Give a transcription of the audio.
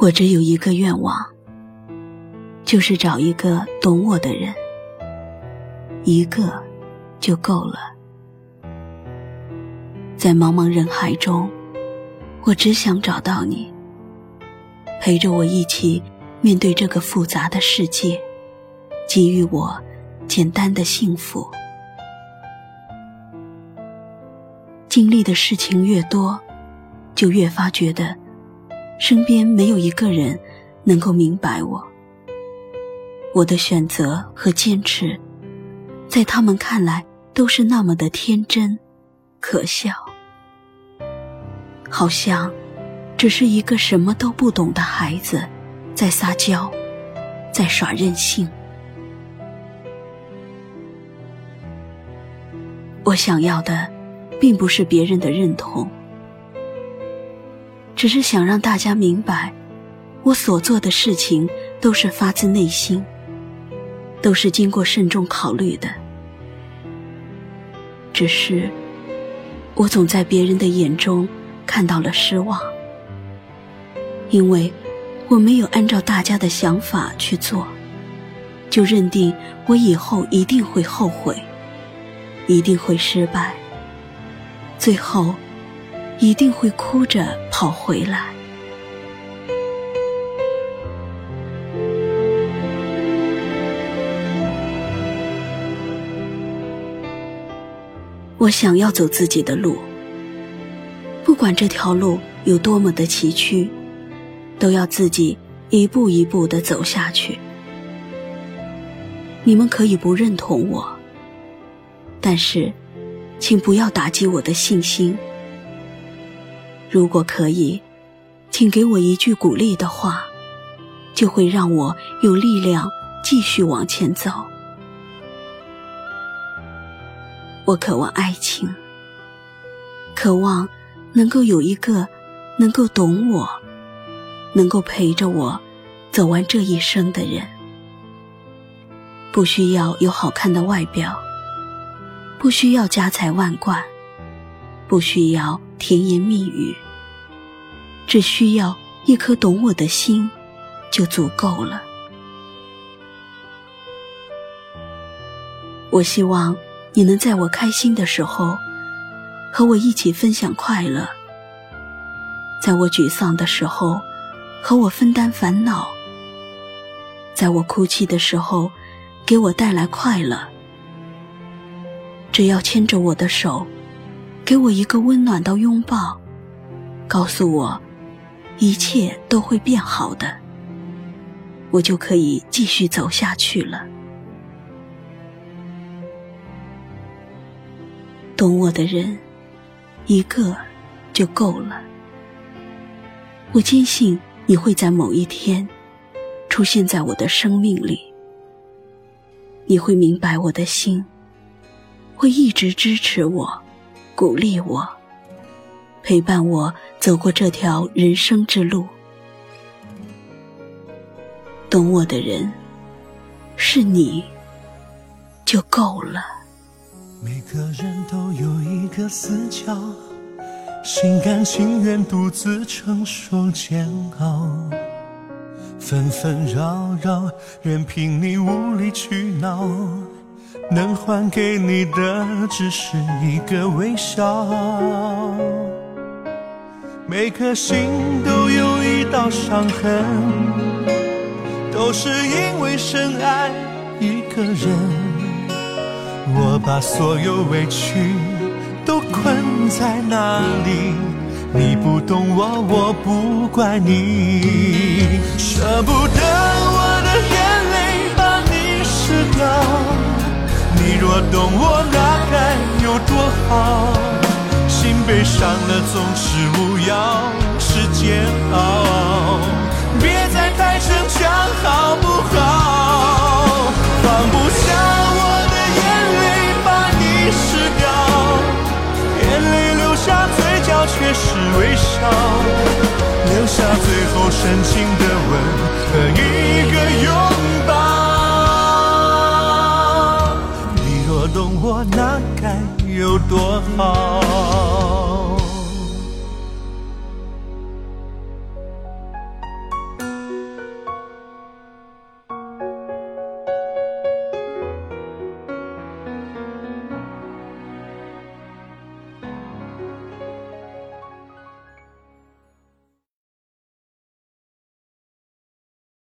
我只有一个愿望，就是找一个懂我的人，一个就够了。在茫茫人海中，我只想找到你，陪着我一起面对这个复杂的世界，给予我简单的幸福。经历的事情越多，就越发觉得。身边没有一个人能够明白我，我的选择和坚持，在他们看来都是那么的天真、可笑，好像只是一个什么都不懂的孩子，在撒娇，在耍任性。我想要的，并不是别人的认同。只是想让大家明白，我所做的事情都是发自内心，都是经过慎重考虑的。只是，我总在别人的眼中看到了失望，因为我没有按照大家的想法去做，就认定我以后一定会后悔，一定会失败，最后。一定会哭着跑回来。我想要走自己的路，不管这条路有多么的崎岖，都要自己一步一步的走下去。你们可以不认同我，但是，请不要打击我的信心。如果可以，请给我一句鼓励的话，就会让我有力量继续往前走。我渴望爱情，渴望能够有一个能够懂我、能够陪着我走完这一生的人。不需要有好看的外表，不需要家财万贯，不需要。甜言蜜语，只需要一颗懂我的心，就足够了。我希望你能在我开心的时候，和我一起分享快乐；在我沮丧的时候，和我分担烦恼；在我哭泣的时候，给我带来快乐。只要牵着我的手。给我一个温暖的拥抱，告诉我一切都会变好的，我就可以继续走下去了。懂我的人，一个就够了。我坚信你会在某一天出现在我的生命里，你会明白我的心，会一直支持我。鼓励我，陪伴我走过这条人生之路。懂我的人是你，就够了。每个人都有一个死角，心甘情愿独自承受煎熬，纷纷扰扰，任凭你无理取闹。能还给你的只是一个微笑，每颗心都有一道伤痕，都是因为深爱一个人。我把所有委屈都困在那里，你不懂我，我不怪你，舍不得我的眼泪把你湿掉。你若懂我，那该有多好！心被伤了，总是无药，是煎熬。别再太逞强，好不好？放不下我的眼泪，把你湿掉。眼泪流下，嘴角却是微笑，留下最后深情的